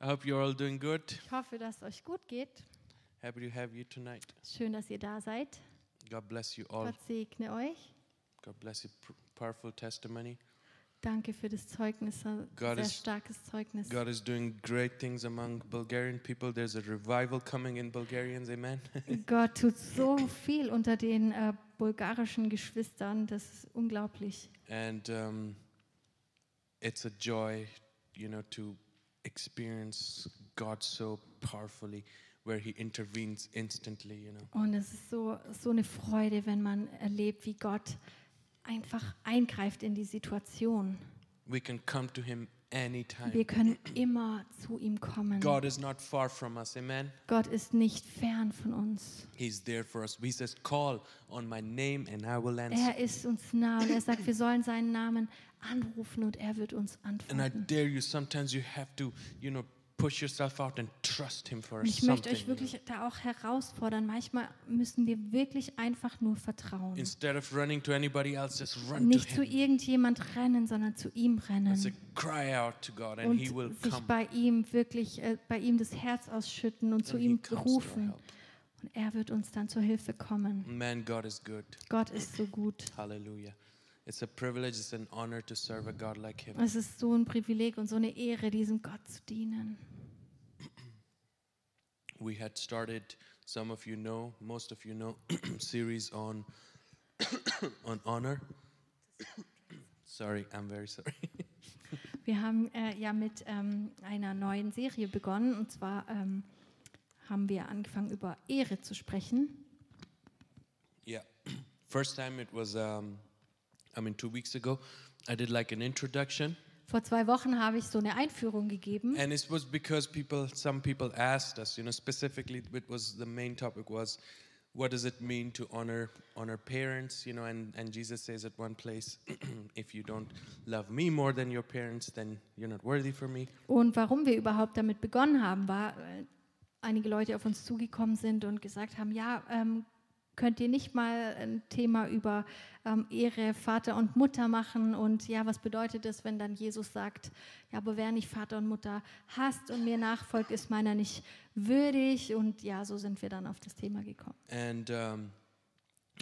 I hope you're all doing good. Ich hoffe, dass es euch gut geht. Happy to have you tonight. Schön, dass ihr da seid. God bless you all. Gott segne euch. God bless you. Powerful testimony. Danke für das Zeugnis, God sehr is- starkes Zeugnis. God is doing great things among Bulgarian people. There's a revival coming in Bulgarians. Amen. Gott tut so viel unter den äh, bulgarischen Geschwistern, das ist unglaublich. and um, it's a joy, you know, to experience God so powerfully, where He intervenes instantly. You know. Und es ist so, so eine Freude, wenn man erlebt, wie Gott einfach eingreift in die Situation. We can come to Him anytime. Wir können immer zu ihm kommen. God is not far from us. Amen. Gott ist nicht fern von uns. He's there for us. He says, Call on my name and I will answer. Er ist uns nah und er sagt, wir sollen seinen Namen anrufen und er wird uns And I antworten. dare you, sometimes you have to, you know, push yourself out and trust Him for ich möchte euch wirklich da auch herausfordern. Manchmal müssen wir wirklich einfach nur vertrauen. Instead of running to anybody else, just run Nicht to zu Him. irgendjemand rennen, sondern zu ihm And rennen. say, cry out to God and Und He will sich come. bei ihm wirklich, äh, bei ihm das Herz ausschütten und zu and he ihm rufen. Und er wird uns dann zur Hilfe kommen. Man, God is good. Gott ist so gut. Hallelujah. It's a privilege, it's an honor to serve a God like Him. Es ist so ein Privileg und so eine Ehre, diesem Gott zu dienen. We had started, some of you know, most of you know, series on on honor. sorry, I'm very sorry. Wir haben äh, ja mit ähm, einer neuen Serie begonnen und zwar ähm, haben wir angefangen über Ehre zu sprechen. yeah. First time it was, um, I mean, two weeks ago, I did like an introduction. Vor zwei Wochen habe ich so eine Einführung gegeben And it was because people, some people asked us, you know, specifically, it was the main topic was, what does it mean to honor honor parents, you know? And and Jesus says at one place, if you don't love me more than your parents, then you're not worthy for me. und warum wir überhaupt damit begonnen haben, war, äh, einige Leute auf uns zugekommen sind und gesagt haben, ja, ähm, könnt ihr nicht mal ein Thema über ähm, Ehre Vater und Mutter machen? Und ja, was bedeutet es, wenn dann Jesus sagt, ja, aber wer nicht Vater und Mutter hasst und mir nachfolgt, ist meiner nicht würdig? Und ja, so sind wir dann auf das Thema gekommen. And um,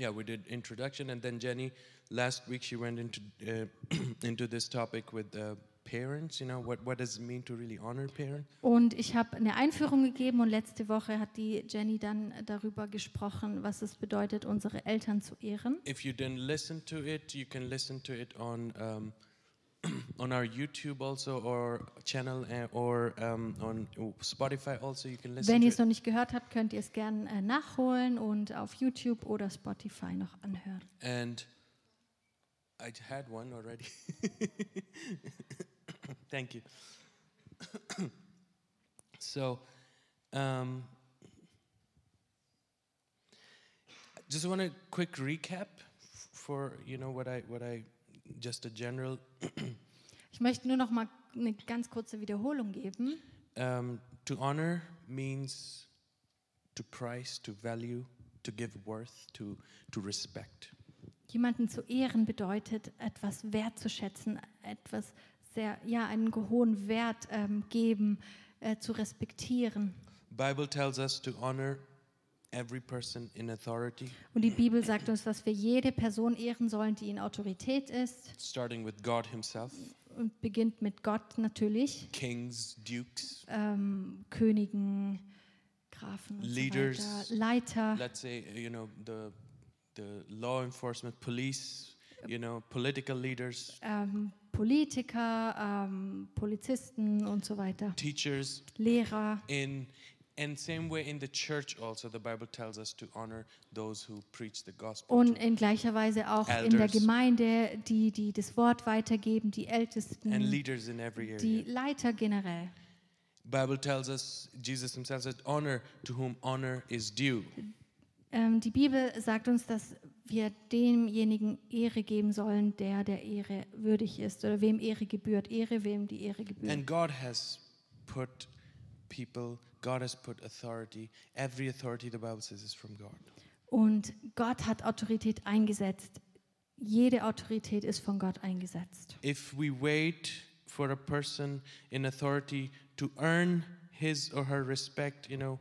yeah, we did introduction, and then Jenny last week she went into uh, into this topic with uh, parents. You know, what what does it mean to really honor parents? Und ich habe eine Einführung gegeben und letzte Woche hat die Jenny dann darüber gesprochen, was es bedeutet, unsere Eltern zu ehren. If you didn't listen to it, you can listen to it on um, on our YouTube also or channel uh, or um, on Spotify also. You can listen Wenn ihr es it. noch nicht gehört habt, könnt ihr es gerne äh, nachholen und auf YouTube oder Spotify noch anhören. And I had one already. Thank you. so, um, just want a quick recap for you know what I what I just a general Ich möchte nur noch mal eine ganz kurze Wiederholung geben. um, to honor means to price, to value, to give worth, to to respect. Jemanden zu ehren bedeutet, etwas wertzuschätzen, etwas sehr, ja, einen hohen Wert ähm, geben, äh, zu respektieren. Bible tells us to honor every person in authority, Und die Bibel sagt uns, dass wir jede Person ehren sollen, die in Autorität ist. Starting with God Himself, und beginnt mit Gott natürlich, kings, dukes, ähm, Königen, Grafen und Leaders. so weiter, Leiter. let's say you know the the law enforcement, police, you know, political leaders, ähm, Politiker, ähm, Polizisten und so weiter, teachers. Lehrer. In and same way in the church also, the Bible tells us to honor those who preach the gospel. Und in gleicher Weise auch in der Elders. Gemeinde, die, die das Wort weitergeben, die and Ältesten, leaders in every die area. Leiter generell. Bible tells us, Jesus himself said, honor to whom honor is due. Ähm, die Bibel sagt uns, dass wir demjenigen Ehre geben sollen, der der Ehre würdig ist oder wem Ehre gebührt. Ehre, wem die Ehre gebührt. And God has put people, God has put authority. Every authority, the Bible says, is from God. Und Gott hat Autorität eingesetzt. Jede Autorität ist von Gott eingesetzt. If we wait for a person in authority to earn his or her respect, you know,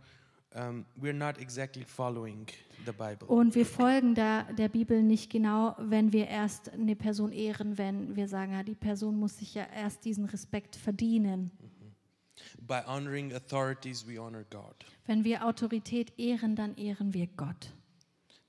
um, we're not exactly following. Und wir folgen da der Bibel nicht genau, wenn wir erst eine Person ehren, wenn wir sagen, ja, die Person muss sich ja erst diesen Respekt verdienen. By honoring authorities, we honor God. Wenn wir Autorität ehren, dann ehren wir Gott.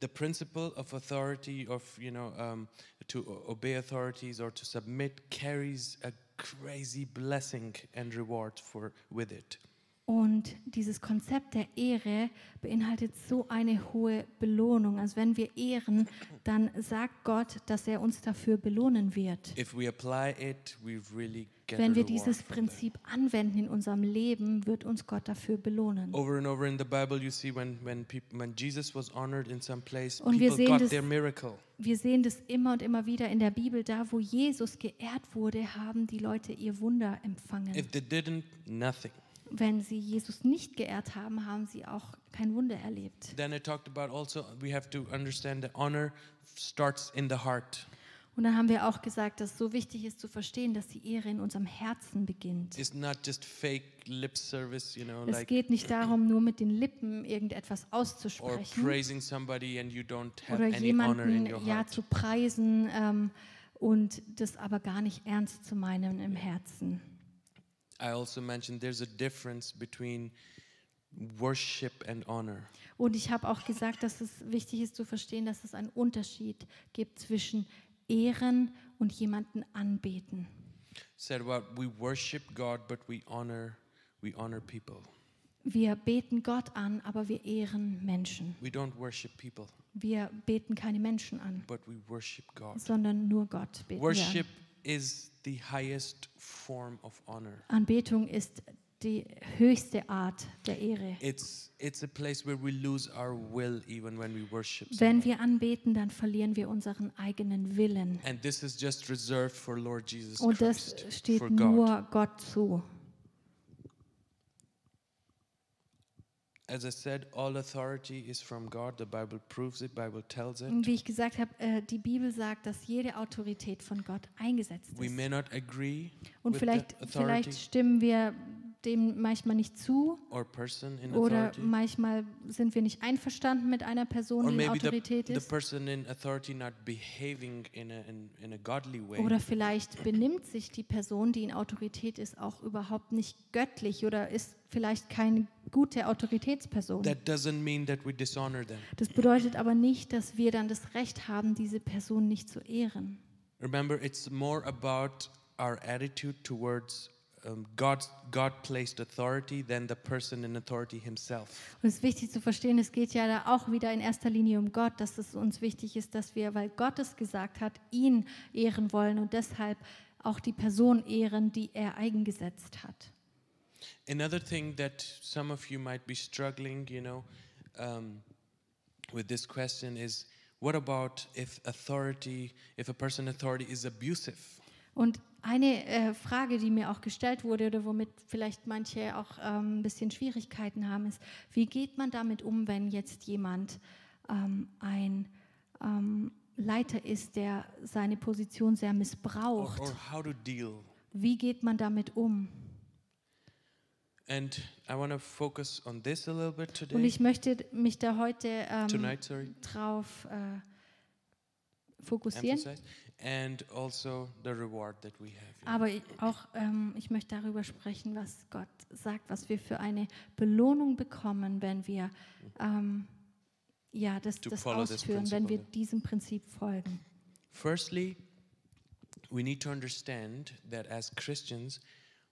The principle of authority, of you know, um, to obey authorities or to submit, carries a crazy blessing and reward for with it. Und dieses Konzept der Ehre beinhaltet so eine hohe Belohnung. Also wenn wir ehren, dann sagt Gott, dass er uns dafür belohnen wird. If we apply it, we really get Wenn wir dieses. Prinzip anwenden in unserem Leben, wird uns Gott dafür belohnen. Over and over in the Bible, you see when when people, when Jesus was honored in some place, Und wir people sehen got das- their miracle. Wir sehen das immer und immer wieder in der Bibel, da wo Jesus geehrt wurde, haben die Leute ihr Wunder empfangen. If they didn't, nothing. Wenn sie Jesus nicht geehrt haben, haben sie auch kein Wunder erlebt. Then I talked about also we have to understand that honor starts in the heart. Und dann haben wir auch gesagt, dass es so wichtig ist zu verstehen, dass die Ehre in unserem Herzen beginnt. It's not just fake lip service, you know, Es like geht nicht darum, nur mit den Lippen irgendetwas or auszusprechen praising somebody and you don't have oder any honor in ja zu preisen ähm, und das aber gar nicht ernst zu meinen im Herzen. I also mentioned there's a difference between worship and honor. Und ich habe auch gesagt, dass es wichtig ist zu verstehen, dass es einen Unterschied gibt zwischen Ehren und jemanden anbeten. Said about we worship God, but we honor we honor people. Wir beten Gott an, aber wir ehren Menschen. We don't worship people, Wir beten keine Menschen an, but we worship God. sondern nur Gott beten wir Worship an. Is the highest form of honor. Anbetung ist die höchste Art der Ehre. It's it's a place where we lose our will even when we worship. Wenn someone. wir anbeten, dann verlieren wir unseren eigenen Willen. And this is just reserved for Lord Jesus Und das Christ, steht for God. nur Gott zu. As I said, all authority is from God. The Bible proves it. Bible tells it. Und wie ich gesagt habe, äh, die Bibel sagt, dass jede Autorität von Gott eingesetzt We ist. may not agree Und with vielleicht, the authority vielleicht stimmen wir dem manchmal nicht zu oder manchmal sind wir nicht einverstanden mit einer Person, die in Autorität ist. Oder vielleicht benimmt sich die Person, die in Autorität ist, auch überhaupt nicht göttlich oder ist vielleicht keine gute Autoritätsperson. That doesn't mean that we dishonor them. Das bedeutet aber nicht, dass wir dann das Recht haben, diese Person nicht zu ehren. Remember, it's more about our attitude towards um, God, God placed authority than the person in authority himself. Und es ist wichtig zu verstehen, es geht ja da auch wieder in erster Linie um Gott, dass es uns wichtig ist, dass wir, weil Gott es gesagt hat, ihn ehren wollen und deshalb auch die Person ehren, die er eingesetzt hat. Another thing that some of you might be struggling, you know, um, with this question is what about if authority, if a person in authority is abusive? Und eine äh, Frage, die mir auch gestellt wurde oder womit vielleicht manche auch ähm, ein bisschen Schwierigkeiten haben, ist, wie geht man damit um, wenn jetzt jemand ähm, ein ähm, Leiter ist, der seine Position sehr Or, missbraucht? or deal? Wie geht man damit um? And I want to focus on this a little bit Und ich möchte mich da heute ähm, tonight, drauf äh, fokussieren. emphasize, also the reward that we have. you know. Aber auch ähm, ich möchte darüber sprechen, was Gott sagt, was wir für eine Belohnung bekommen, wenn wir ähm, ja, das, das ausführen, wenn wir diesem Prinzip folgen. Firstly, we need to understand that as Christians,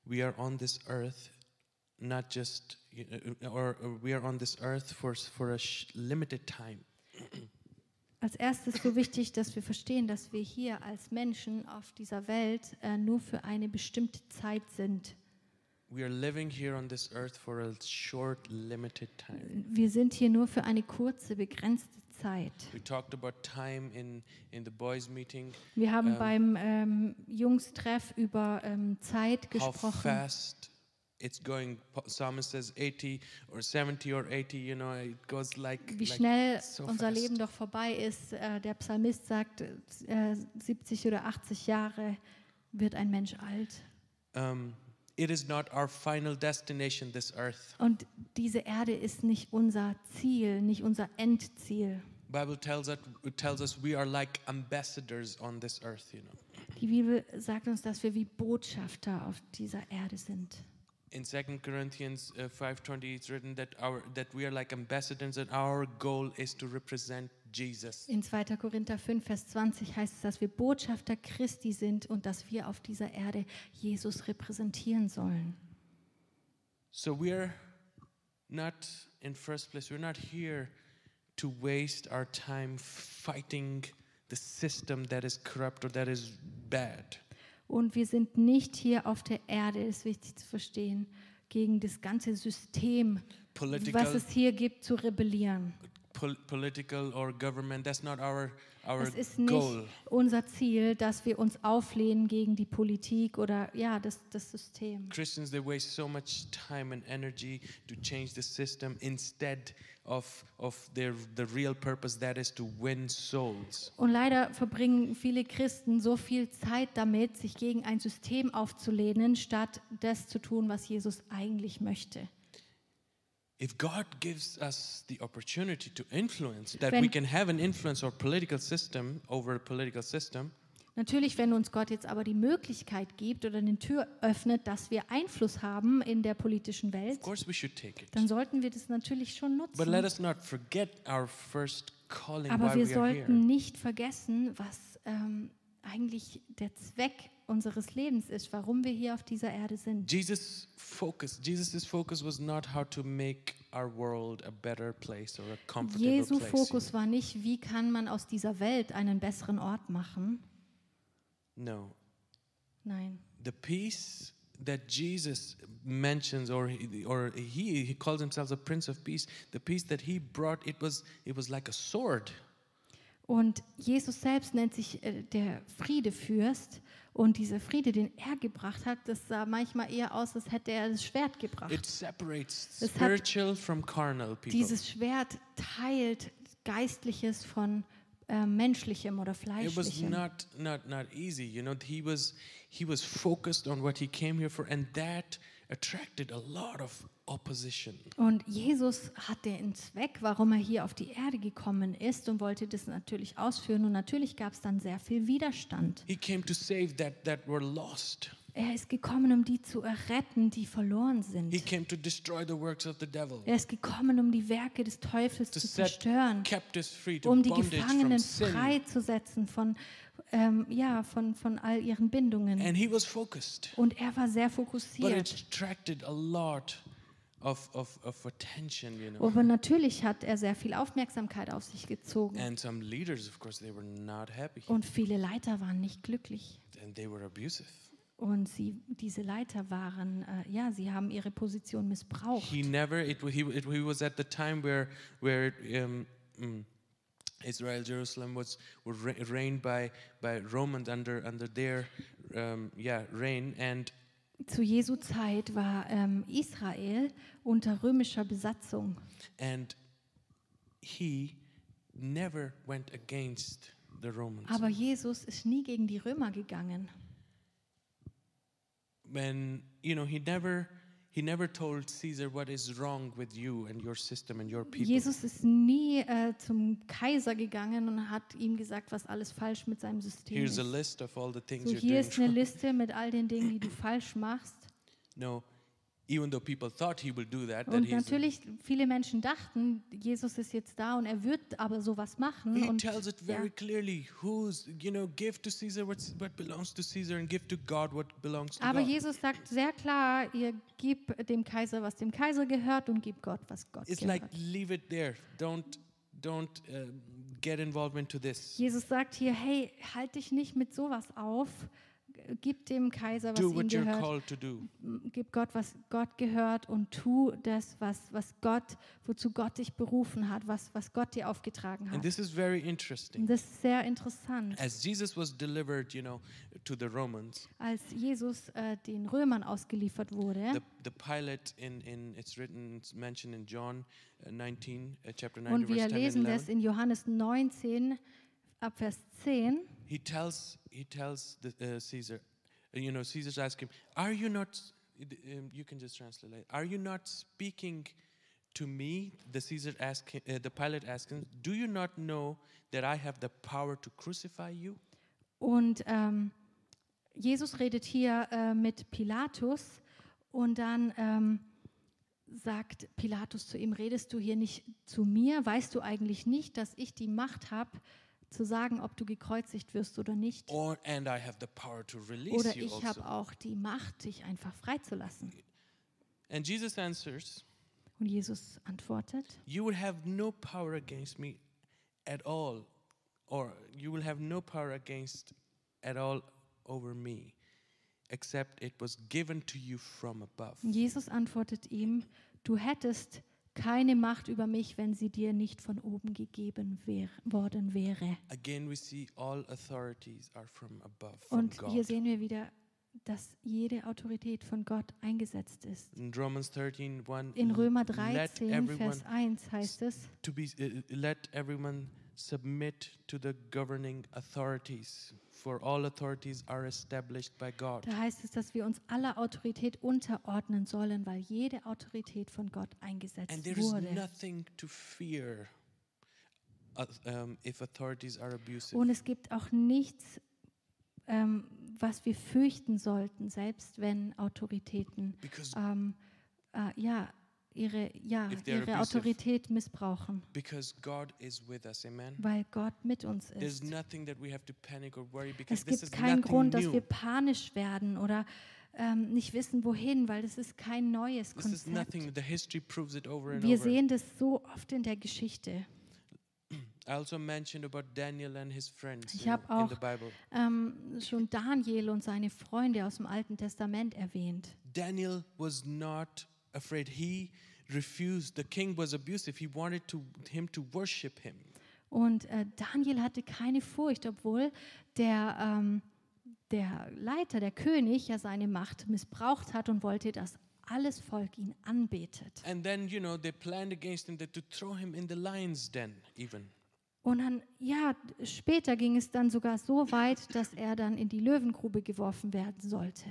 we are on this earth not just, know, or, or we are on this earth for, for a limited time. Als erstes so wichtig, dass wir verstehen, dass wir hier als Menschen auf dieser Welt äh, nur für eine bestimmte Zeit sind. We are living here on this earth for a short, limited time. Wir sind hier nur für eine kurze, begrenzte Zeit. We talked about time in, in the boys' meeting, Wir haben Ähm, beim ähm, Jungstreff über ähm, Zeit how gesprochen. fast it's going. Psalmist says 80 or 70 or 80, you know, it goes like, wie like schnell so unser fast. Leben doch vorbei ist. Äh, der Psalmist sagt, äh, 70 oder 80 Jahre wird ein Mensch alt. um, it is not our final destination, this earth. Und diese Erde ist nicht unser Ziel, nicht unser Endziel. Bible tells us, tells us we are like ambassadors on this earth, you know. Die Bibel sagt uns, dass wir wie Botschafter auf dieser Erde sind. In 2 Corinthians uh, 5:20 it's written that our that we are like ambassadors and our goal is to represent Jesus. In 2. Korinther 5, Vers 20 heißt es, dass wir Botschafter Christi sind und dass wir auf dieser Erde Jesus repräsentieren sollen. So we're not in first place we're not here to waste our time fighting the system that is corrupt or that is bad. Und wir sind nicht hier auf der Erde, ist wichtig zu verstehen, gegen das ganze System, was Political es hier gibt, zu rebellieren. pol- political or government that's not our Es ist nicht goal. unser Ziel, dass wir uns auflehnen gegen die Politik oder ja, das, das System. Christians they waste so much time and energy to change the system instead of of their the real purpose that is to win souls. Und leider verbringen viele Christen so viel Zeit damit, sich gegen ein System aufzulehnen, statt das zu tun, was Jesus eigentlich möchte. If God gives us the opportunity to influence, that Wenn- we can have an influence or political system over a political system, Natürlich, wenn uns Gott jetzt aber die Möglichkeit gibt oder eine Tür öffnet, dass wir Einfluss haben in der politischen Welt, of course we should take it. dann sollten wir das natürlich schon But let nutzen. us not forget our first calling Aber wir sollten nicht vergessen, was ähm, eigentlich der Zweck unseres Lebens ist, warum wir hier auf dieser Erde sind. Jesus' focus, Jesus' focus was not how to make our world a better place or a comfortable Jesu place. Fokus war nicht, wie kann man aus dieser Welt einen besseren Ort machen. No, Nein. the peace that Jesus mentions, or he, or he he calls himself a Prince of Peace. The peace that he brought, it was it was like a sword. Und Jesus selbst nennt sich äh, der Friedefürst. Und dieser Friede, den er gebracht hat, das sah manchmal eher aus, als hätte er das Schwert gebracht. It separates spiritual from carnal people. Dieses Schwert teilt Geistliches von äh, Menschlichem oder it was Fleischlichem. not not not easy you know he was he was focused on what he came here for and that attracted a lot of opposition Und Jesus hatte einen Zweck, warum er hier auf die Erde gekommen ist und wollte das natürlich ausführen. Und natürlich gab es dann sehr viel Widerstand. he came to save that that were lost Er ist gekommen, um die zu erretten, die verloren he sind. came to destroy the works of the devil Er ist gekommen, um die Werke des Teufels to zu zerstören, free um die Gefangenen freizusetzen von, ähm, ja, von, von all ihren Bindungen. and he was focused Und er war sehr but fokussiert. it attracted a lot of, of, of attention you know Aber natürlich hat er sehr viel Aufmerksamkeit auf sich gezogen. and some leaders of course they were not happy Und viele Leiter waren nicht glücklich. and they were abusive Und sie, diese Leiter waren, äh, ja, sie haben ihre Position missbraucht. he never it, he, it, he was at the time where where um, mm, Israel Jerusalem was was re- reigned by by Romans under under their um, yeah reign and Zu Jesu Zeit war ähm, Israel unter römischer Besatzung. and he never went against the Romans Aber Jesus ist nie gegen die Römer gegangen. when you know he never he never told Caesar what is wrong with you and your system and your people Jesus ist nie äh, zum Kaiser gegangen und hat ihm gesagt, was alles falsch mit seinem System here's a ist. list of all the things So hier ist eine. Liste mit all den Dingen, die du falsch machst. no even though people thought he will do that that Und he's natürlich, viele Menschen dachten, Jesus ist jetzt da und er wird aber sowas machen. He Und tells it ja, very clearly who's, you know, give to Caesar what belongs to Caesar and give to God what belongs to aber God. Jesus sagt sehr klar, ihr gebt dem Kaiser, was dem Kaiser gehört und gebt Gott, was Gott It's gehört. like leave it there. Don't don't uh, get involved into this. Jesus sagt hier, hey, halt dich nicht mit sowas auf, gib dem Kaiser, was Do ihm gehört, gib Gott, was Gott gehört und tu das, was, was Gott, wozu Gott dich berufen hat, was, was Gott dir aufgetragen And hat. this is very interesting. Und das ist sehr interessant. As Jesus was delivered, you know, to the Romans, Als Jesus äh, den Römern ausgeliefert wurde the, the pilot in, in it's written, it's mentioned in John uh, 19, uh, chapter 9, und verse wir 10 and lesen 11. das in Johannes 19 ab Vers 10. He tells he tells the, uh, Caesar, you know, Caesar's him, Are you not, um, you can just translate, are you not speaking to me? The Caesar asked, uh, the Pilate asked Do you not know that I have the power to crucify you? Und ähm, Jesus redet hier äh, mit Pilatus und dann ähm, sagt Pilatus zu ihm, redest du hier nicht zu mir? Weißt du eigentlich nicht, dass ich die Macht habe, zu sagen, ob du gekreuzigt wirst oder nicht? Or, and I have the power to release Oder ich also. habe auch die Macht, dich einfach freizulassen. And Jesus answers, Und Jesus antwortet, You will have no power against me at all, or you will have no power against at all over me, except it was given to you from above. Jesus antwortet ihm, du hättest keine Macht über mich, wenn sie dir nicht von oben gegeben wär, worden wäre. Again, we see all authorities are from above, from Und hier sehen wir wieder, dass jede Autorität von Gott eingesetzt ist. In Romans 13, 1, In Römer let 13, everyone Vers 1 heißt es, to be uh, let everyone submit to the governing authorities, for all authorities are established by God. da heißt es, dass wir uns aller Autorität unterordnen sollen, weil jede Autorität von Gott And eingesetzt there is wurde. nothing to fear uh, um, if authorities are abusive. Und es gibt auch nichts, ähm, was wir fürchten sollten, selbst wenn Autoritäten Because, ähm, äh, ja, ihre, ja, ihre. Autorität missbrauchen, because God is with us, amen. weil Gott mit uns There's ist. nothing that we have to panic or worry because Es gibt keinen Grund, dass wir panisch werden oder ähm, nicht wissen, wohin, weil das ist kein neues Konzept. Wir sehen das so oft in der Geschichte. I also mentioned about Daniel and his friends Ich you hab know, in auch- the Bible. Ähm, schon Daniel und seine Freunde aus dem Alten Testament erwähnt. Daniel was not afraid. He refused. The king was abusive. He wanted to, him to worship him. Und äh, Daniel hatte keine Furcht, obwohl der, ähm, der Leiter, der König, ja seine Macht missbraucht hat und wollte, dass alles Volk ihn anbetet. And then, you know, they planned against him that to throw him in the lion's den, even. Und dann, ja, später ging es dann sogar so weit, dass er dann in die Löwengrube geworfen werden sollte.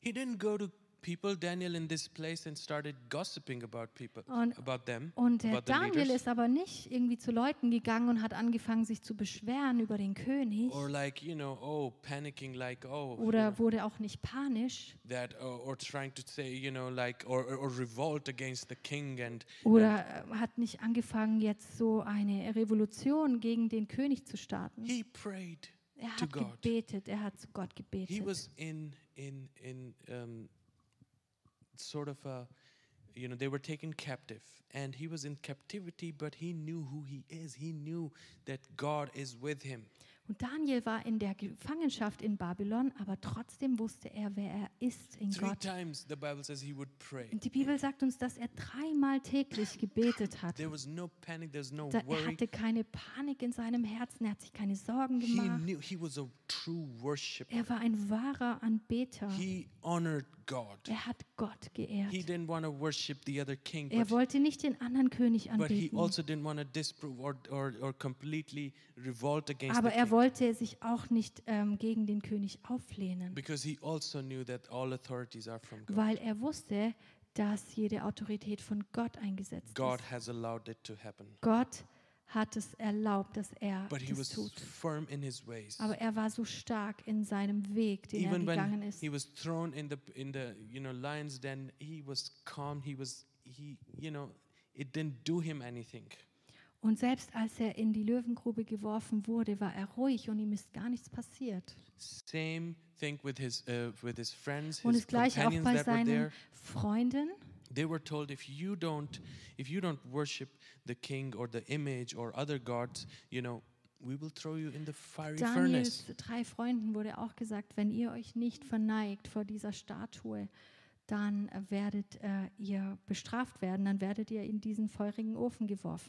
He didn't go to people, Daniel, in this place and started gossiping about people, Und- about them, Und der about Daniel ist aber nicht irgendwie zu Leuten gegangen und hat angefangen, sich zu beschweren über den König. Or like, you know, oh, panicking like, oh, you Oder know, wurde auch nicht panisch. that, or, or trying to say, you know, like, or, or, revolt against the king and, Oder äh, hat nicht angefangen, jetzt so eine Revolution gegen den König zu starten. he prayed Er to hat God. gebetet, er hat zu Gott He gebetet. was in in in um, sort of a, you know, they were taken captive, and he was in captivity, but he knew who he is. He knew that God is with him. Und Daniel war in der Gefangenschaft in Babylon, aber trotzdem wusste er, wer er ist in Three Gott. times the Bible says he would pray. Und die Bibel sagt uns, dass er dreimal täglich gebetet hat. There was no panic. There's no Da, er worry. hatte keine Panik in seinem Herzen, er hat sich keine Sorgen He gemacht. knew he was a true worshiper. Er war ein wahrer Anbeter. He honored God. Er hat Gott geehrt. He didn't want to worship the other king, Er but, wollte nicht den anderen König but he anbeten. also didn't want to disprove or, or, or completely Aber er wollte sich auch nicht ähm, gegen den König auflehnen, Because he also knew that all authorities are from God. weil er wusste, dass jede Autorität von Gott eingesetzt God ist. has allowed it to happen. Gott hat es erlaubt, dass er But he das was tut. firm in his ways. Aber er war so stark in seinem Weg, den Even er gegangen ist. he was thrown in the in the you know lions den, he was calm. He was he you know it didn't do him anything. Und selbst als er in die Löwengrube geworfen wurde, war er ruhig und ihm ist gar nichts passiert. Same thing with his uh, with his friends, Und his das gleiche auch bei seinen. Freunden. They were told if you don't if you don't worship the king or the image or other gods, you know, we will throw you in the fiery Daniels furnace. drei Freunden wurde auch gesagt, wenn ihr euch nicht verneigt vor dieser Statue, dann äh, werdet äh, ihr bestraft werden, dann werdet ihr in diesen feurigen Ofen geworfen.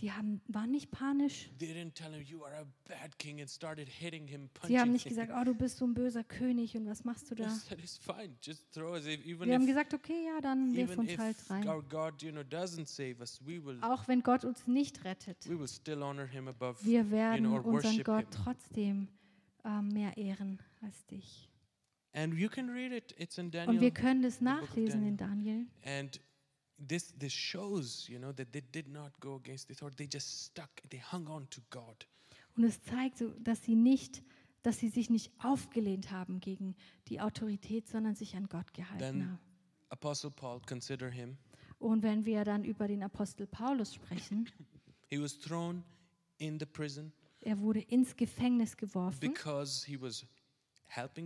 Die haben, waren nicht panisch. Sie haben nicht gesagt, oh, du bist so ein böser König und was machst du da? Wir haben gesagt, okay, ja, dann wirf uns halt rein. our God, you know, doesn't save us, we will Auch wenn Gott uns nicht rettet, we will still honor Him above. wir werden unseren Gott trotzdem äh, mehr ehren als dich. And you can read it. It's in Und Daniel. wir können das of nachlesen in Daniel. And this this shows, you know, that they did not go against the authority. They just stuck. They hung on to God. Und es zeigt, so, dass sie nicht, dass sie sich nicht aufgelehnt haben gegen die Autorität, sondern sich an Gott gehalten Then haben. Apostle Paul, consider him. Und wenn wir dann über den Apostel Paulus sprechen, He was thrown in the prison er wurde ins Gefängnis geworfen, because he was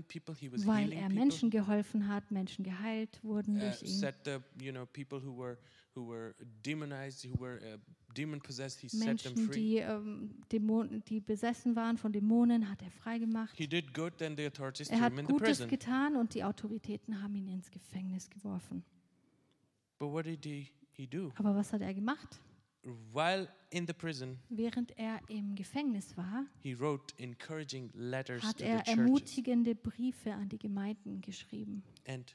people. He was weil healing er people. Menschen geholfen hat, Menschen geheilt wurden uh, durch ihn. set the you know people who were who were demonized, who were uh, demon possessed. He set them Menschen, free. die, ähm, Dämonen, die besessen waren von Dämonen, hat er freigemacht. He did good, then the authorities Er hat him in the Gutes prison. getan und die Autoritäten haben ihn ins Gefängnis geworfen. But what did he, he do? Aber was hat er gemacht? While in the prison, Während er im Gefängnis war, he wrote encouraging letters hat to er ermutigende Briefe an die Gemeinden geschrieben. And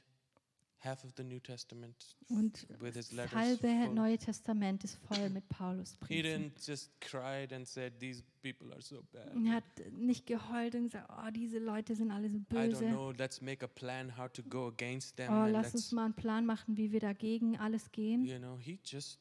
Und with his das letters. halbe. Neue Testament ist voll mit Paulus He Briefen. didn't just cried and said, These people are so bad. Er hat nicht geheult und gesagt, oh, diese Leute sind alle so I don't böse. know, let's make a plan how to go against them. Oh, lass uns mal einen Plan machen, wie wir dagegen alles gehen. you know, he just,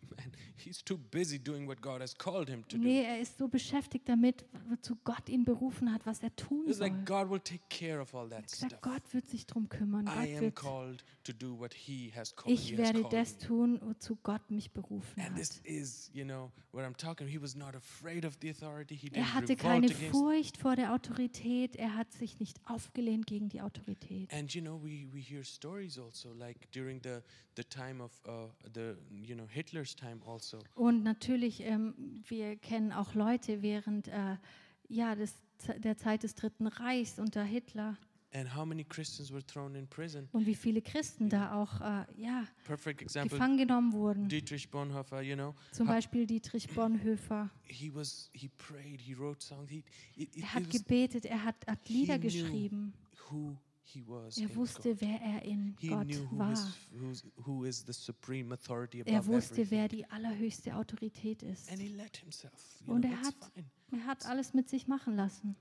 man, he's too busy doing what God has called him to do. Nee, er ist so beschäftigt damit, wozu Gott ihn berufen hat, was er tun It's soll. like God will take care of all Er that hat gesagt, stuff. Gott wird sich drum kümmern. I Gott am wird, called to do what He has called. ich werde das tun, wozu Gott mich berufen And this hat. is, you know, what I'm talking. He was not afraid of the authority. He didn't Er hatte keine. Furcht vor der Autorität. Er hat sich nicht aufgelehnt gegen die Autorität. And you know, we, we hear stories also, like during the the time of uh, the you know Hitler's time also. Und natürlich, ähm, wir kennen auch Leute während äh, ja, des, der Zeit des Dritten Reichs unter Hitler And how many Christians were thrown in prison? und wie viele Christen da auch äh, ja, gefangen genommen wurden. Dietrich Bonhoeffer, you know, Zum Beispiel Dietrich Bonhoeffer. he was he prayed, he wrote songs. He, it, it, Er hat gebetet, er hat, hat Lieder geschrieben. who he was. Er wusste, wer er in He Gott who war. is, who is authority above Er wusste, everything. wer die allerhöchste Autorität ist. And he let himself. Und know, er hat-. Er hat alles mit sich machen lassen.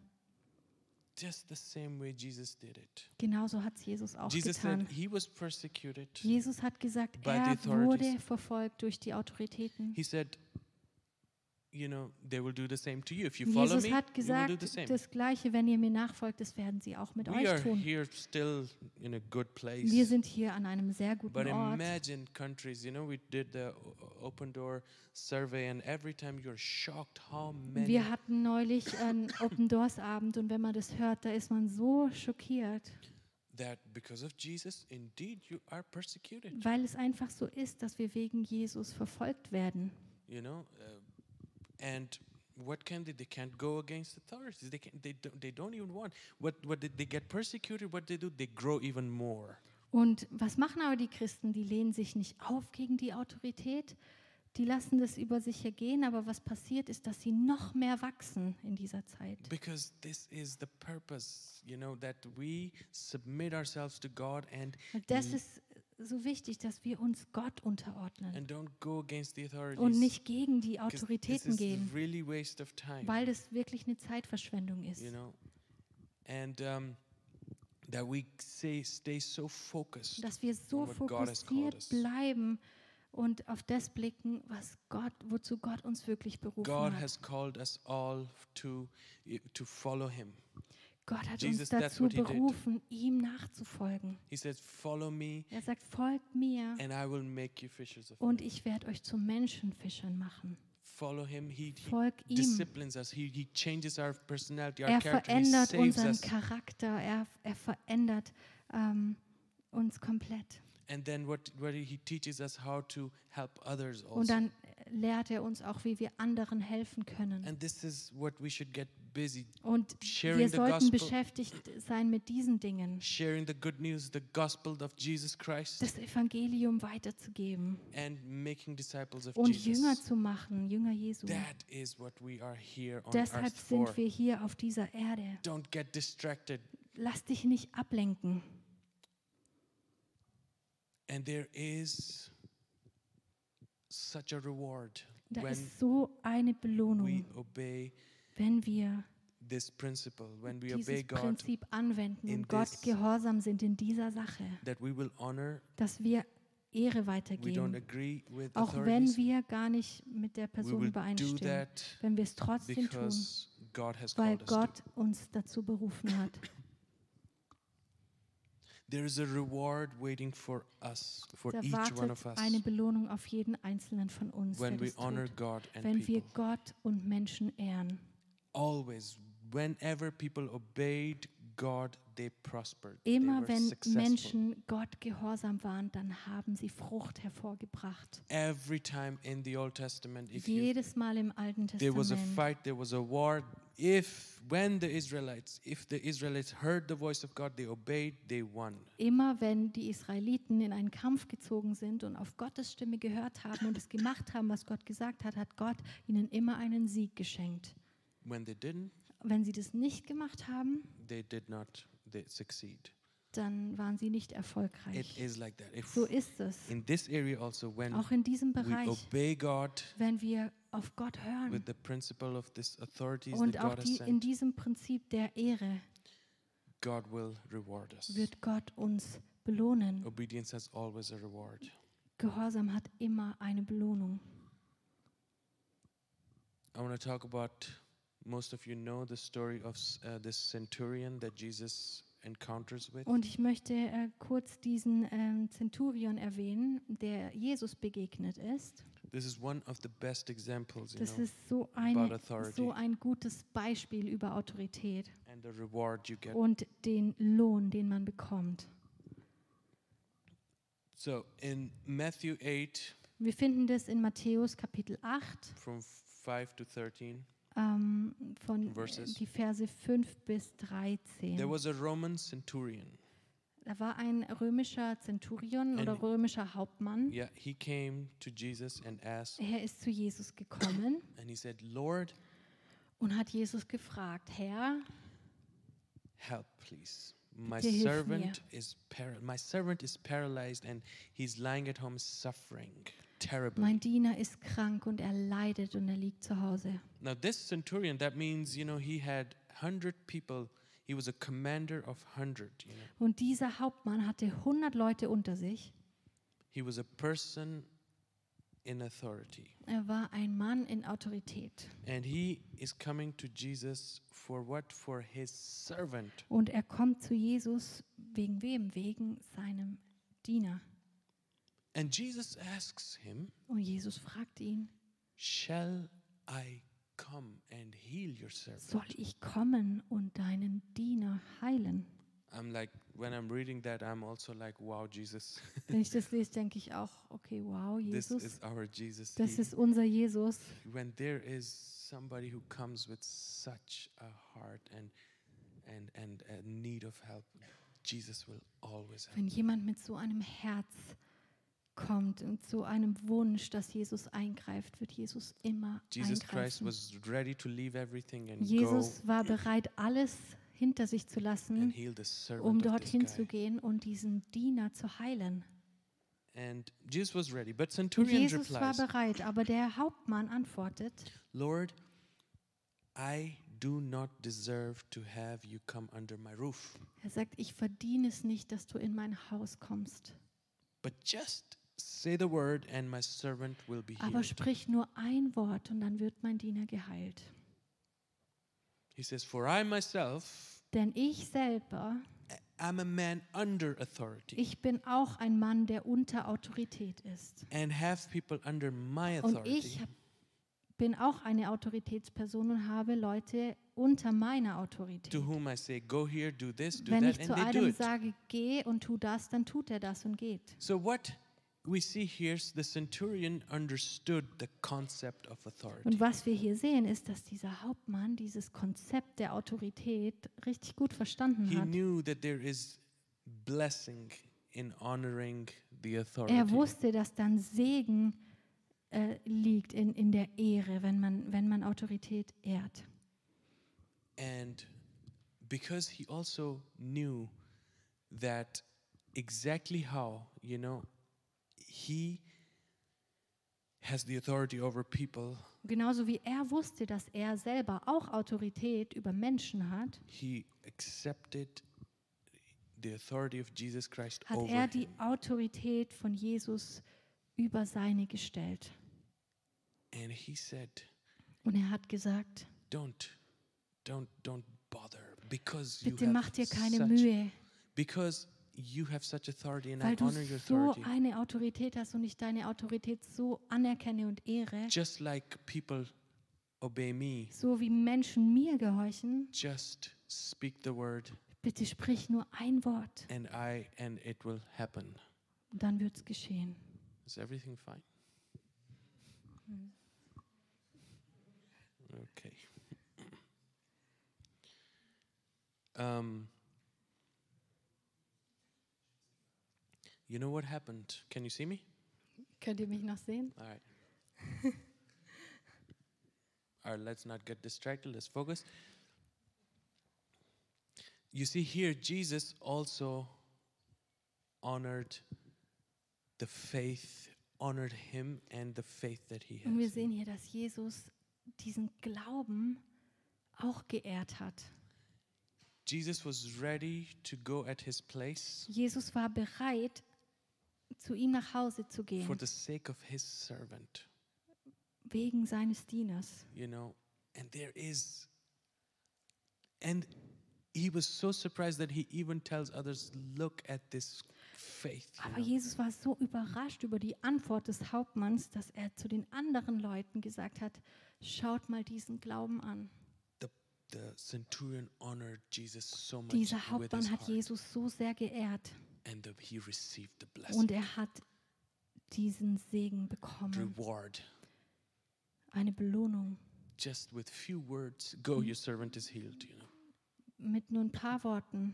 Just the same way Jesus did it. Genauso hat es Jesus auch Jesus getan. said he was persecuted. Jesus hat gesagt, er wurde verfolgt durch die Autoritäten. He said, you know, they will do the same to you. If you follow Jesus me, hat you will do the gesagt, same. das Gleiche, wenn ihr mir nachfolgt, das werden sie auch mit We euch are tun. here still in a good place. Wir sind hier an einem sehr But guten Ort. imagine countries, you know, we did the open door survey, and every time you're shocked how many Wir hatten neulich einen Open Doors Abend und wenn man das hört, da ist man so schockiert, that because of Jesus, indeed you are persecuted. weil es einfach so ist, dass wir wegen Jesus verfolgt werden. You know, uh, and what can they? They can't go against authorities. They can, they don't, they don't even want. What what did they get persecuted? What they do? They grow even more. Und was machen aber die Christen? Die lehnen sich nicht auf gegen die Autorität, die lassen das über sich ergehen, aber was passiert ist, dass sie noch mehr wachsen in dieser Zeit. Because this is the purpose, you know, that we submit ourselves to God and Und das ist so wichtig, dass wir uns Gott unterordnen und nicht gegen die Autoritäten gehen, really weil das wirklich eine Zeitverschwendung ist. you know, and um, that we say stay so focused. Dass wir so fokussiert us. bleiben und auf das blicken, was Gott, wozu Gott uns wirklich berufen God hat. has called us all to to follow Him. Gott hat Jesus, uns dazu berufen, ihm nachzufolgen. "Follow me, Er sagt, folgt mir and I will make you fishers of und men." ich werde euch zu Menschenfischern machen. Follow Him. He, he Folg ihm. disciplines us. He, he changes our personality, our Er character. He verändert unseren us. Charakter, er, er verändert ähm, uns komplett. And then what, what he teaches us how to help others Und also. dann lehrt er uns auch, wie wir anderen helfen können. And this is what we should get busy Und sharing wir the sollten beschäftigt sein mit diesen Dingen, sharing the good news, the gospel of Jesus Christ, das Evangelium weiterzugeben and making disciples of und Jesus. Jünger zu machen, Jünger Jesu. That is what we are here on Deshalb earth for. sind wir hier auf dieser Erde. Don't get distracted. Lass dich nicht ablenken. And there is such a reward Da ist so eine Belohnung, obey wenn wir dieses Prinzip anwenden und Gott gehorsam sind in dieser Sache, dass wir Ehre weitergeben, auch wenn wir gar nicht mit der Person übereinstimmen, wenn wir es trotzdem tun, weil. Gott uns dazu berufen hat. There is a reward waiting for us, for Da each one of us, eine Belohnung auf jeden einzelnen von uns, wenn wir. Gott und Menschen ehren. Always, whenever people obeyed God, they prospered. Immer wenn. Menschen Gott gehorsam waren, dann haben sie Frucht hervorgebracht. Every time in the Old Testament, if Jedes Mal im Alten there was a Testament. fight, there was a war. If when the Israelites, if the Israelites heard the voice of God, they obeyed, they won. Immer wenn die Israeliten in einen Kampf gezogen sind und auf Gottes Stimme gehört haben und es gemacht haben, was Gott gesagt hat, hat Gott ihnen immer einen Sieg geschenkt. When they didn't, Wenn sie das nicht gemacht haben, they did not they succeed. dann waren sie nicht It erfolgreich. is like that. If So ist es. in this area also, when Auch in diesem we Bereich, obey God wenn wir auf Gott with hören the principle of this authorities und that auch God has die, in sent, diesem Prinzip der Ehre God will reward us. wird Gott uns belohnen. Obedience has always a reward. Gehorsam hat immer eine Belohnung. I want to talk about. Most of you know the story of uh, this centurion that Jesus encounters with. Und ich möchte äh, kurz diesen ähm, Zenturion erwähnen, der Jesus begegnet ist. This is one of the best examples, you Das know, ist so, about eine, authority so ein gutes Beispiel über Autorität and the reward you get. und den Lohn, den man bekommt. So in Matthew 8, Wir finden das in Matthäus Kapitel 8, from 5 to 13, ähm, von äh, Verses. die Verse 5 bis 13. there was a Roman centurion. Da war ein römischer Zenturion oder römischer Hauptmann. Yeah, he came to Jesus and asked, Er ist zu Jesus gekommen and he said, Lord, und hat Jesus gefragt, Herr, help, please. My servant is my servant is paralyzed and he's lying at home suffering terribly. mein Diener ist krank und er leidet und er liegt zu Hause. Now this centurion, that means, you know, he had 100 people. He was a commander of 100, you know. Und dieser Hauptmann hatte 100 Leute unter sich. He was a person in authority. Er war ein Mann in Autorität. And he is coming to Jesus for what? For his servant. Und er kommt zu Jesus wegen wem? Wegen seinem Diener. And Jesus asks him, Und Jesus fragt ihn, Shall I come and heal your servant? soll ich kommen und deinen Diener heilen? I'm like, when I'm reading that, I'm also like, wow, Jesus, Wenn ich das lese, denke ich auch, okay, wow, this Jesus, is our Jesus. das He- ist unser Jesus. when there is somebody who comes with such a heart and and and a need of help, Jesus will always help. Wenn jemand mit so einem Herz kommt und so einem Wunsch, dass Jesus eingreift, wird Jesus immer Jesus eingreifen. Jesus war bereit, alles hinter sich zu lassen, um dorthin zu gehen und diesen Diener zu heilen. And Jesus was ready, but centurion Jesus war bereit, aber der Hauptmann antwortet, Lord, I do not deserve to have you come under my roof, er sagt, ich verdiene es nicht, dass du in mein Haus kommst. but just say the word and my servant will be Aber healed. sprich nur ein Wort und dann wird mein Diener geheilt. He says, For I myself Denn ich selber, am a man under authority ich bin auch ein Mann, der unter Autorität ist. and have people under my Und authority. ich hab- bin auch eine Autoritätsperson und habe Leute unter meiner Autorität. to whom I say, Go here, do this, do Wenn that, ich zu einem sage, geh und tu das, dann tut er das und geht. So, what we see here the centurion understood the concept of authority. Und was wir hier sehen, ist, dass dieser Hauptmann dieses Konzept der Autorität richtig gut verstanden He hat. knew that there is blessing in honoring the authority. Er wusste, dass dann Segen äh, liegt in, in der Ehre, wenn man, wenn man Autorität ehrt. And because he also knew that exactly how, you know, he has the authority over people, Genauso wie er wusste, dass er selber auch Autorität über Menschen hat, he accepted the authority of Jesus Christ hat over er die him. Autorität von Jesus über seine gestellt. And he said, Und er hat gesagt, "Don't, don't, don't bother, because you bitte have mach dir keine such, Mühe, because you have such authority, and I weil du honor your so authority. eine Autorität hast und ich deine Autorität so anerkenne und ehre, Just like people obey me, so wie Menschen mir gehorchen, just speak the word, bitte sprich nur ein Wort and I, and it will happen." und dann wird es geschehen. Is everything fine? Okay. Um, you know what happened? Can you see me? Könnt ihr mich noch sehen? All right. All right, let's not get distracted. Let's focus. You see, here, Jesus also honored the faith, honored him and the faith that he Und wir has. sehen hier, dass Jesus diesen Glauben auch geehrt hat. Jesus was ready to go at his place Jesus war bereit, zu ihm nach Hause zu for gehen, the sake of his servant, wegen seines Dieners. you know. And there is, and he was so surprised that he even tells others, look at this faith. Aber. Jesus war so überrascht über die Antwort des Hauptmanns, dass er zu den anderen Leuten gesagt hat, schaut mal diesen Glauben an. The, the centurion honored Jesus so much Dieser Hauptmann hat Jesus so sehr geehrt and the, he received the blessing, und er hat diesen Segen bekommen, reward. eine Belohnung. Just with few words, go, your servant is healed. You know. Mit nur ein paar Worten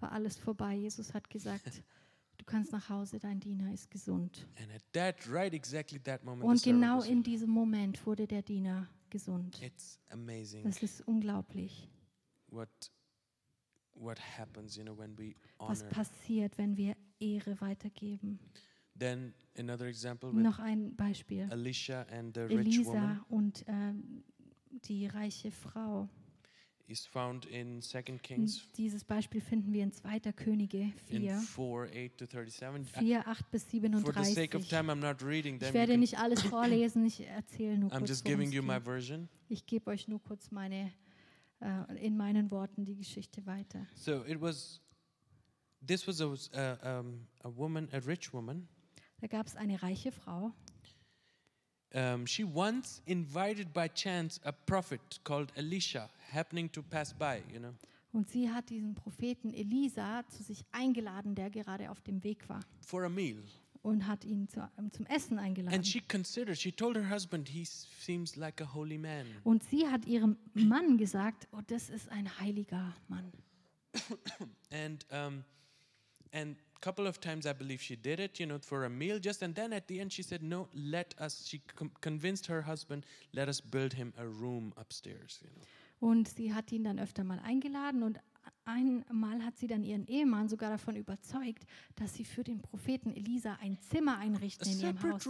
war alles vorbei. Jesus hat gesagt, du kannst nach Hause, dein Diener ist gesund. And at that, right, exactly that moment, Und genau in diesem Moment wurde der Diener gesund. It's amazing Das ist unglaublich, what happens, you know, when we was passiert, wenn wir Ehre weitergeben. Then another example Noch ein Beispiel. Elisha and the rich woman Elisa und ähm, die reiche Frau. is found in Second Kings Dieses Beispiel finden wir in 2. Könige in 4, 4, 8 to 37. I- 4, 8 bis For the sake of 37. time, I'm not reading them. Ich werde nicht alles vorlesen, ich erzähle nur I'm kurz, just giving you my version. Ich gebe euch nur kurz meine, äh, in meinen Worten die Geschichte weiter. So it was, this was a, uh, um, a woman, a rich woman. Da gab es eine reiche Frau, Um, she once invited by chance a prophet called Elisha happening to pass by, you know. Und sie hat diesen Propheten Elisa zu sich eingeladen, der gerade auf dem Weg war. for a meal. Und hat ihn zu, ähm, zum Essen eingeladen. And she considered, she told her husband, he s- seems like a holy man. Und sie hat ihrem Mann gesagt, oh, das ist ein heiliger Mann. And um, and a couple of times I believe she did it, you know, for a meal just. And then at the end she said, no, let us, she convinced her husband, let us build him a room upstairs, you know. Und sie hat ihn dann öfter mal eingeladen und einmal hat sie dann ihren Ehemann sogar davon überzeugt, dass sie für den Propheten Elisa ein Zimmer einrichten in ihrem Haus.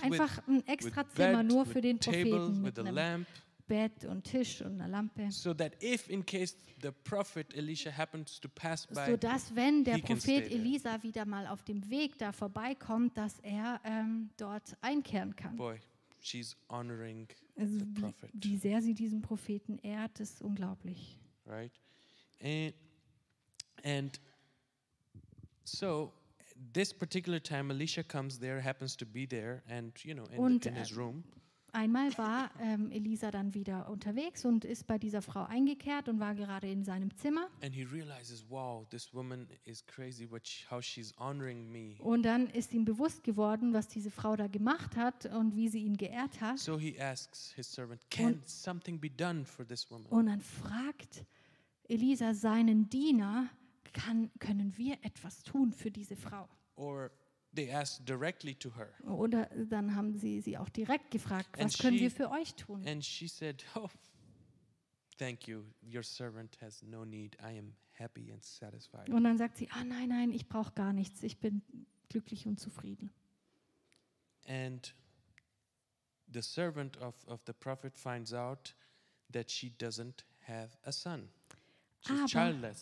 Einfach ein extra Zimmer nur für den Propheten mit einem Bett und Tisch und einer Lampe. so that if in case the prophet Elisha happens to pass by, Sodass, wenn der Prophet. Elisa wieder mal auf dem Weg da vorbeikommt, dass er ähm, dort einkehren kann. boy, she's honoring Also the wie, prophet. wie sehr sie diesen Propheten ehrt, ist unglaublich. right? And and so this particular time, Elisha comes there, happens to be there, and you know, in, Und, the, in his äh, room, Einmal war ähm, Elisa dann wieder unterwegs und ist bei dieser Frau eingekehrt und war gerade in seinem Zimmer. and he realizes, wow, this woman is crazy. She, how she's honoring me. Und dann ist ihm bewusst geworden, was diese Frau da gemacht hat und wie sie ihn geehrt hat. So he asks his servant, "Can something be done for this woman?" Und dann fragt Elisa seinen Diener, kann, können wir etwas tun für diese Frau? Or they ask directly to her, Oder dann haben sie sie auch direkt gefragt, And was können she- wir für euch tun? and she said, "Oh, thank you. Your servant has no need. I am happy and satisfied." Und dann sagt sie, ah nein, nein, ich brauche gar nichts, ich bin glücklich und zufrieden. And the servant of, of the prophet finds out that she doesn't have a son. Aber-.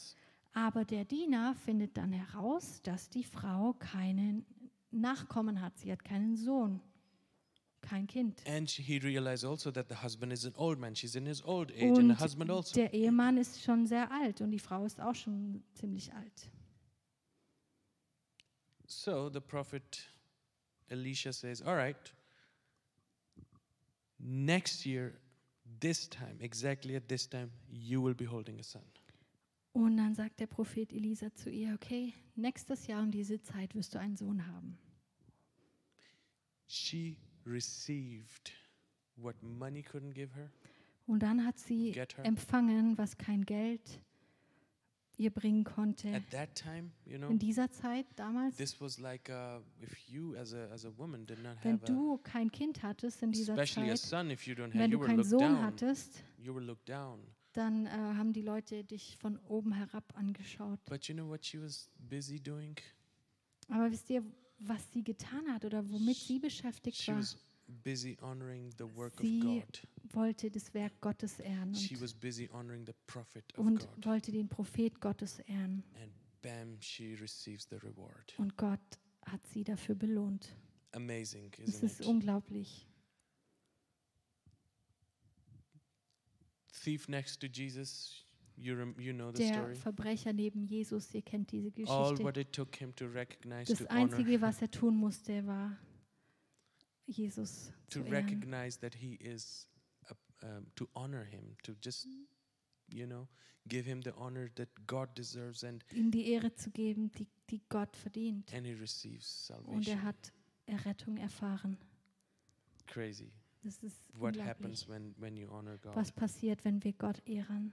Aber der Diener findet dann heraus, dass die Frau keinen Nachkommen hat. Sie hat keinen Sohn, kein Kind. Also that the husband is an old man. She's in his old age, and the husband Und also. der Ehemann ist schon sehr alt und die Frau ist auch schon ziemlich alt. So the prophet Elisha says, All right, next year, this time, exactly at this time, you will be holding a son. Und dann sagt der Prophet Elisa zu ihr, okay, nächstes Jahr um diese Zeit wirst du einen Sohn haben. She received what money couldn't give her. Und dann hat sie empfangen, was kein Geld ihr bringen konnte. At that time, you know, In dieser Zeit damals, like as a, as a wenn du kein Kind hattest in dieser Zeit, son, wenn du keinen Sohn down. hattest, Dann äh, haben die Leute dich von oben herab angeschaut. But you know what she was busy doing? Aber wisst ihr, was sie getan hat oder womit sie beschäftigt She war? was busy honoring the work of Sie God. wollte das Werk Gottes ehren She und, was busy honoring the prophet of und God. wollte den Prophet Gottes ehren. And bam, she receives the reward. Und Gott hat sie dafür belohnt. Amazing, Es isn't ist it? unglaublich. Thief next to Jesus, you, you know the Der story. Verbrecher neben Jesus, ihr kennt diese All Geschichte. what it took him to recognize, Das to honor, Einzige, was er tun musste, war Jesus to zu recognize that he is, a, um, to honor him, to just, you know, give him the honor that God deserves, and Ihm die Ehre zu geben, die, die Gott verdient. and he receives Und er salvation. hat Errettung erfahren. Crazy. Das ist What happens when when you honor God? Was passiert, wenn wir Gott ehren?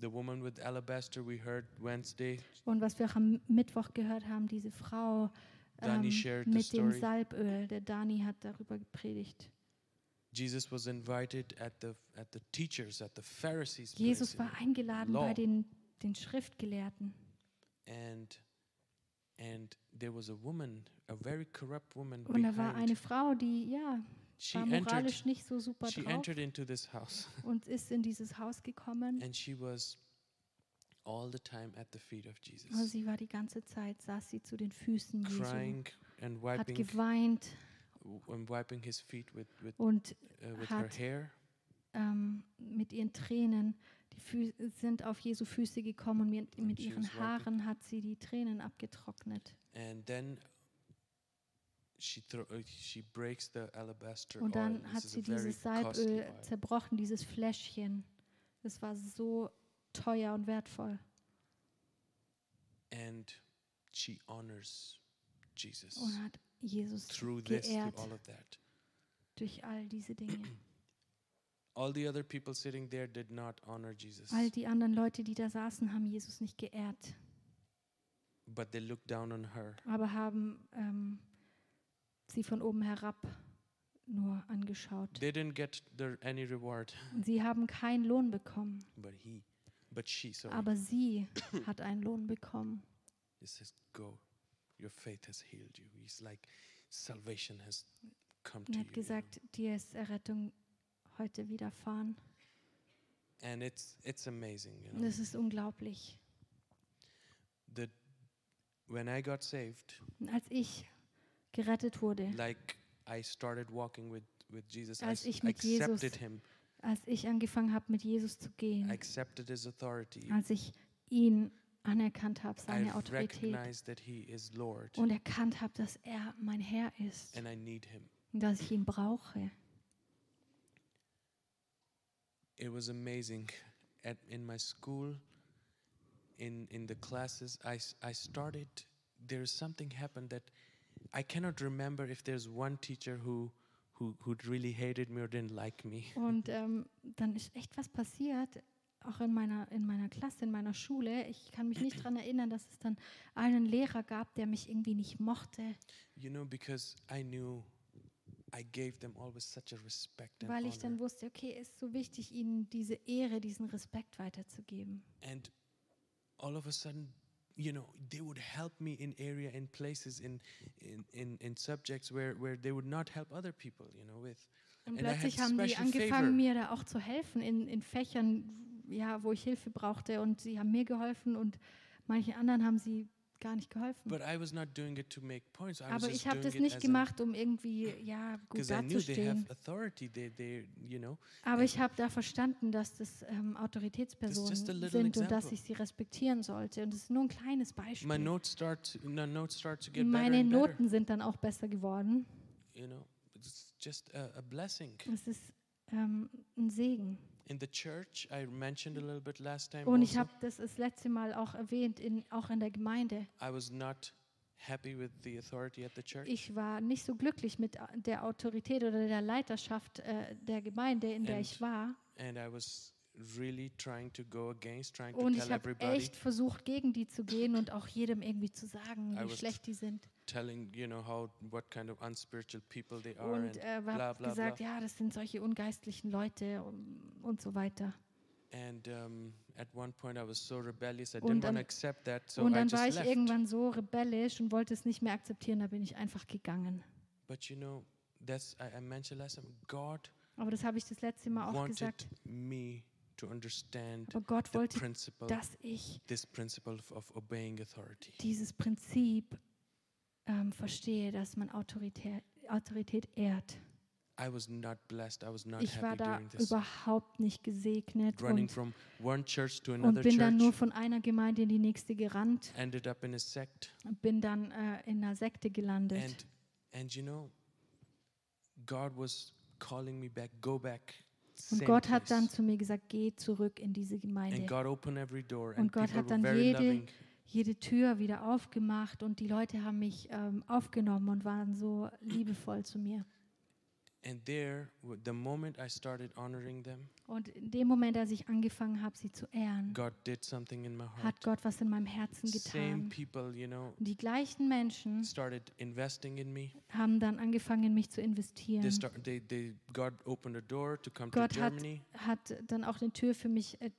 The woman with alabaster we heard Wednesday. Und was wir auch am Mittwoch gehört haben, diese Frau ähm, mit dem. Salböl, der Dani hat darüber gepredigt. Jesus was invited at the at the teachers at the Pharisees. Jesus war eingeladen bei den, den Schriftgelehrten. and and there was a woman, a very corrupt woman Und da war eine Frau, die ja she war entered. moralisch nicht so super She drauf entered into this house, und ist in dieses Haus gekommen. and she was all the time at the feet of Und Jesus, sie war die ganze Zeit, saß sie zu den Füßen Jesu, crying and hat wiping geweint and wiping his feet with with und uh, with her hat hair. ähm, mit ihren Tränen, die Fü sind auf Jesu Füße gekommen und mit, mit she ihren was wiping. Haaren hat sie die Tränen abgetrocknet. And then she throw, uh, she breaks the alabaster Und oil. dann hat sie dieses Salböl zerbrochen, dieses Fläschchen. Das war so teuer und wertvoll. And she honors Jesus Und hat Jesus through this, through geehrt all of that. durch all diese Dinge. All the other people sitting there did not honor Jesus, All die anderen Leute, die da saßen, haben Jesus nicht geehrt, but they looked down on her. aber haben ähm, sie von oben herab nur angeschaut. They didn't get the, any reward, Und Sie haben keinen Lohn bekommen, but he, but she, sorry, aber sie hat einen Lohn bekommen. he says, "Go, your faith has healed you." He's like, salvation has come Und to er hat gesagt, dir ist Errettung heute widerfahren. and it's it's amazing, you Und know. das ist unglaublich. The when I got saved, Und als ich gerettet wurde, like I started walking with with Jesus, I Als ich mit Jesus him. als ich angefangen habe, mit Jesus zu I gehen, accepted his authority. als ich ihn anerkannt habe, I seine Autorität, recognized that he is Lord und erkannt habe, dass er mein Herr ist and I need him. und dass ich ihn brauche. It was amazing. At in my school, in in the classes, I I started. There's something happened that I cannot remember if there's one teacher who who who really hated me or didn't like me. Und ähm, dann ist echt was passiert, auch in meiner, in meiner Klasse, in meiner Schule. Ich kann mich nicht daran erinnern, dass es dann einen Lehrer gab, der mich irgendwie nicht mochte, You know, because I knew I gave them always such a respect and weil ich dann honor. wusste, okay, es ist so wichtig, ihnen diese Ehre, diesen Respekt weiterzugeben. And all of a sudden, you know, they would help me in area, in places, in in in, in subjects where where they would not help other people. You know, with Und plötzlich haben die angefangen, favor. mir da auch zu helfen in, in Fächern, ja, wo ich Hilfe brauchte. Und sie haben mir geholfen und manchen anderen haben sie gar nicht geholfen. But I was not doing it to make points. Aber ich habe das nicht gemacht, um irgendwie ja, gut dazustehen. have authority. They, they, you know. Aber ich habe da verstanden, dass das ähm, Autoritätspersonen sind und dass example. ich sie respektieren sollte. Und das ist nur ein kleines My Beispiel. notes start, no, notes start to get better Meine. Noten sind dann auch besser geworden. You know, it's just a, a blessing. Es ist ähm, ein Segen. In the church, I mentioned a little bit last time. Und ich also, habe das das letzte Mal auch erwähnt, in, auch in der Gemeinde. I was not happy with the authority at the church. Ich war nicht so glücklich mit der Autorität oder der Leiterschaft äh, der Gemeinde, in der And ich war. and I was really trying to go against, trying to Und tell ich habe echt versucht, gegen die zu gehen und auch jedem irgendwie zu sagen, wie schlecht die sind. Telling you know how what kind of unspiritual people they are, Und and äh, bla bla gesagt, bla. ja, das sind solche ungeistlichen Leute und, und so weiter. And um, at one point, I was so rebellious, I Und didn't want dann- to accept that, so und I dann just war ich left. irgendwann so rebellisch und wollte es nicht mehr akzeptieren, da bin ich einfach gegangen. But you know, that's I, I mentioned last time. God Aber das habe ich das letzte Mal auch wanted gesagt. me to understand Aber Gott wollte, dass ich this principle of, of obeying authority. dieses Prinzip ähm, verstehe, dass man Autorität, Autorität ehrt. I was not blessed. I was not Ich war happy da überhaupt nicht gesegnet und, from one church to und bin dann nur von einer Gemeinde in die nächste gerannt bin dann äh, in einer Sekte gelandet. and and you know, God was calling me back. Go back. Und Gott hat dann zu mir gesagt, geh zurück in diese Gemeinde. Und Gott hat dann jede. Jede Tür wieder aufgemacht und die Leute haben mich ähm, aufgenommen und waren so liebevoll zu mir. And there, the moment I started honoring them, Und in dem Moment, als ich angefangen habe, sie zu ehren, God did something in my heart. hat Gott was in meinem Herzen Same getan. people, you know, Und die gleichen Menschen started investing in me. haben dann angefangen, in mich zu They investieren. start, they, they, God opened a door to come Gott to hat, Germany. hat dann auch eine Tür für mich äh,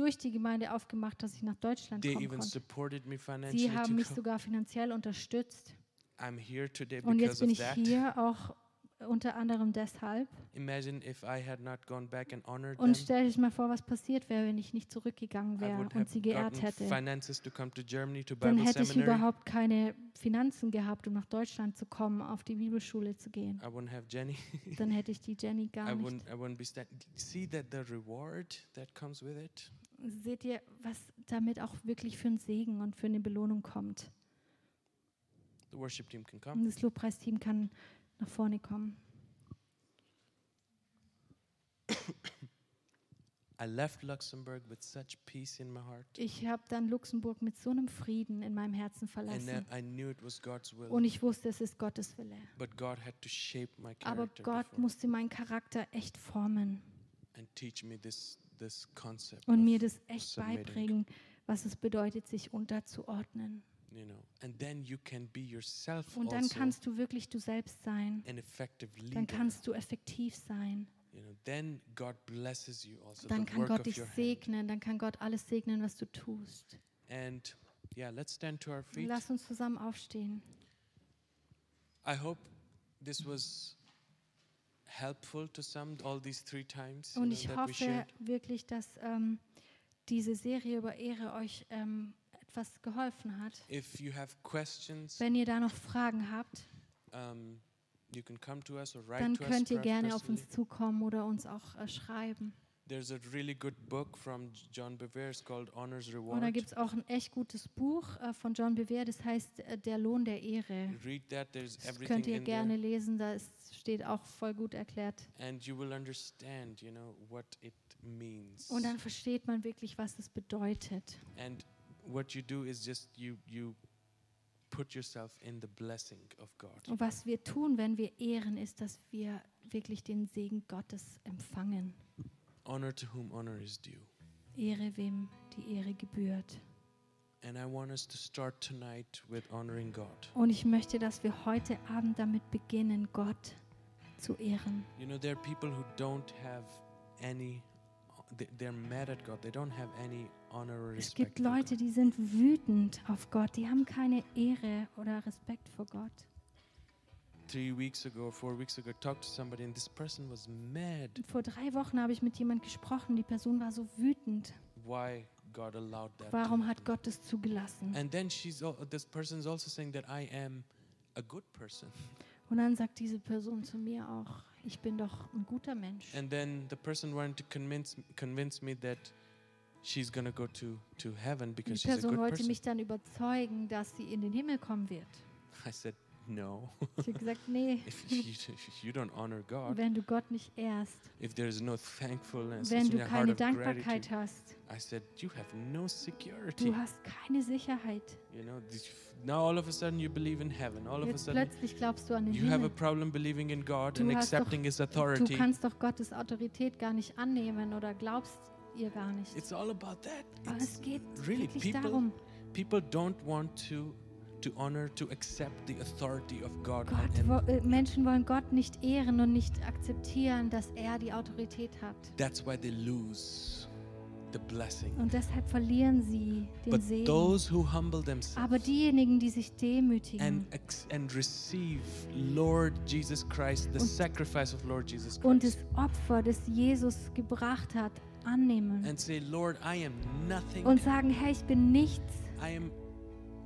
durch die Gemeinde aufgemacht, dass ich nach Deutschland They kommen even konnte. supported me Sie haben to mich go. sogar finanziell unterstützt. I'm here today Und jetzt because bin of ich that. hier auch unter anderem deshalb. Imagine if I had not gone back and honored Und stell dich mal vor, was passiert wäre, wenn ich nicht zurückgegangen I wäre would und sie geehrt gotten hätte. finances to come to Germany to Dann Bible hätte ich seminary. überhaupt keine Finanzen gehabt, um nach Deutschland zu kommen, auf die Bibelschule zu gehen. I wouldn't have Jenny. Dann hätte ich die Jenny I gar nicht. wouldn't. I wouldn't be stand. See that the reward that comes with it. Seht ihr, was damit auch wirklich für einen Segen und für eine Belohnung kommt? The worship team can Und come. das Lobpreisteam kann nach vorne kommen. I left Luxembourg with such peace in my heart, Ich habe dann Luxemburg mit so einem Frieden in meinem Herzen and verlassen. I knew it was God's will. Und ich wusste, es ist Gottes Wille. But God had to shape my Aber character Gott musste meinen Charakter echt formen and teach me this. Und mir das echt beibringen, was es bedeutet, sich unterzuordnen. you know, and then you can be yourself Und dann also kannst du wirklich du selbst sein. Dann kannst du effektiv sein. you know, then God blesses you also Dann kann Gott dich hand. segnen. Dann kann Gott alles segnen, was du tust. And yeah, let's stand to our feet. Lass uns zusammen aufstehen. I hope this was helpful to some all these three times Und ich hoffe wirklich, dass ähm, diese Serie über Ehre euch ähm, etwas geholfen hat. If you have questions, Wenn ihr da noch Fragen habt, um, you can come to us or write dann to könnt us ihr gerne auf uns zukommen oder uns auch äh, schreiben. There's a really good book from John Bevere. Called Honor's Und da Reward. gibt es auch ein echt gutes Buch äh, von John Bevere, das heißt äh, Der Lohn der Ehre. Read that. There's Das everything könnt ihr in gerne there, lesen, da ist, steht auch voll gut erklärt. and you will understand, you know, what it means. Und dann versteht man wirklich, was das bedeutet. And what you do is just you you put yourself in the blessing of God. Und was wir tun, wenn wir ehren, ist, dass wir wirklich den Segen Gottes empfangen. Honor to whom honor is due. Ehre, wem die Ehre gebührt. And I want us to start tonight with honoring God. Und ich möchte, dass wir heute Abend damit beginnen, Gott zu ehren. You know, there are people who don't have any, they- they're mad at God. They don't have any honor or Es respect. gibt for Leute, die sind wütend auf Gott, die haben keine Ehre oder Respekt vor Gott. Three weeks ago or four weeks ago, talked to somebody, and this person was mad. Vor drei Wochen habe ich mit jemand gesprochen. Die Person war so wütend. Why God allowed that? Warum hat. Gott es zugelassen? And then she's this person is also saying that I am a good person. Und dann sagt diese Person zu mir auch, ich bin doch ein guter Mensch. And then the person wanted to convince convince me that she's gonna go to to heaven Die because she's a Person good wollte person. mich dann überzeugen, dass sie in den Himmel kommen wird. I said no. Ich habe gesagt, nee, if you, you don't honor God, wenn du Gott nicht ehrst, if there is no thankfulness wenn du keine of Dankbarkeit gratitude, hast, I said you have no security. du hast keine Sicherheit. You know, now all of a sudden you believe in heaven. All of a Jetzt sudden plötzlich glaubst du an den you have a Himmel. problem believing in God Du and hast doch- accepting His Du authority. kannst doch Gottes Autorität gar nicht annehmen oder glaubst ihr gar nicht. It's all about that. Aber It's es geht really wirklich people- darum, people don't want to to honor to accept the authority of God. Gott, wo, äh, Menschen wollen Gott nicht ehren und nicht akzeptieren, dass er die Autorität hat. That's why they lose the blessing. Und deshalb verlieren sie den But Segen. those who humble themselves Aber diejenigen, die sich demütigen and and receive Lord Jesus Christ, the Und- sacrifice of Lord Jesus und das Christ, Opfer, das Jesus gebracht hat, annehmen and say, Lord, I am nothing. und sagen, Herr, ich bin nichts I am.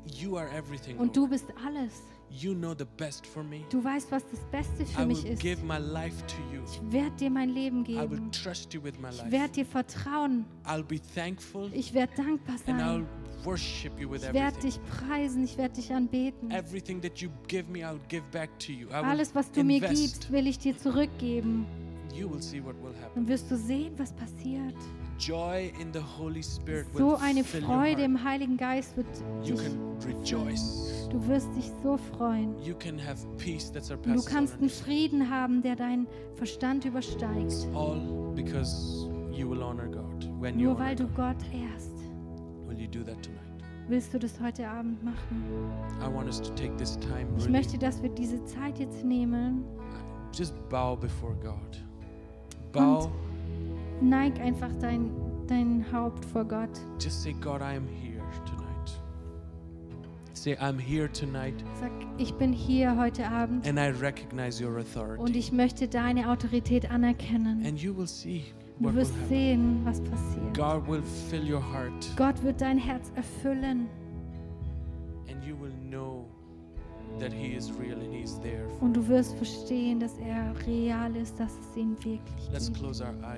You are everything. und du bist alles. You know the best for me. Du weißt, was das Beste für I mich will ist. give my life to you. Ich werde dir mein Leben I will geben. trust you with my Ich life. werde dir vertrauen. I'll be thankful Ich werde dankbar and I'll sein. worship you with Ich werde everything. dich preisen. Ich werde dich anbeten. Everything that you give me, I'll give back to you. I will Alles, was du mir gibst, will ich dir zurückgeben. You will see what will Dann happen. wirst du sehen, was passiert. Joy in the Holy Spirit So eine Freude im Heiligen Geist wird You dich. Du wirst dich so freuen. You can have peace that Und du kannst einen. Frieden haben, der deinen Verstand übersteigt. All because you will honor God. When you Nur weil du. Gott ehrst. Will you do that tonight? Willst du das heute Abend machen? I want us to take this time Ich möchte, dass wir diese Zeit jetzt nehmen. Just bow before God. Bow. Neig einfach dein, dein Haupt vor Gott. Just say, God, I am here tonight. Say, I'm here tonight Sag, ich bin hier heute Abend and I recognize your und authority. ich möchte deine Autorität anerkennen. And you will see Du what wirst sehen, was passiert. God will fill your heart Gott wird dein Herz erfüllen and you will know that He is real and He is there. und du wirst verstehen, dass er real ist, dass es ihn wirklich Let's gibt. close our eyes.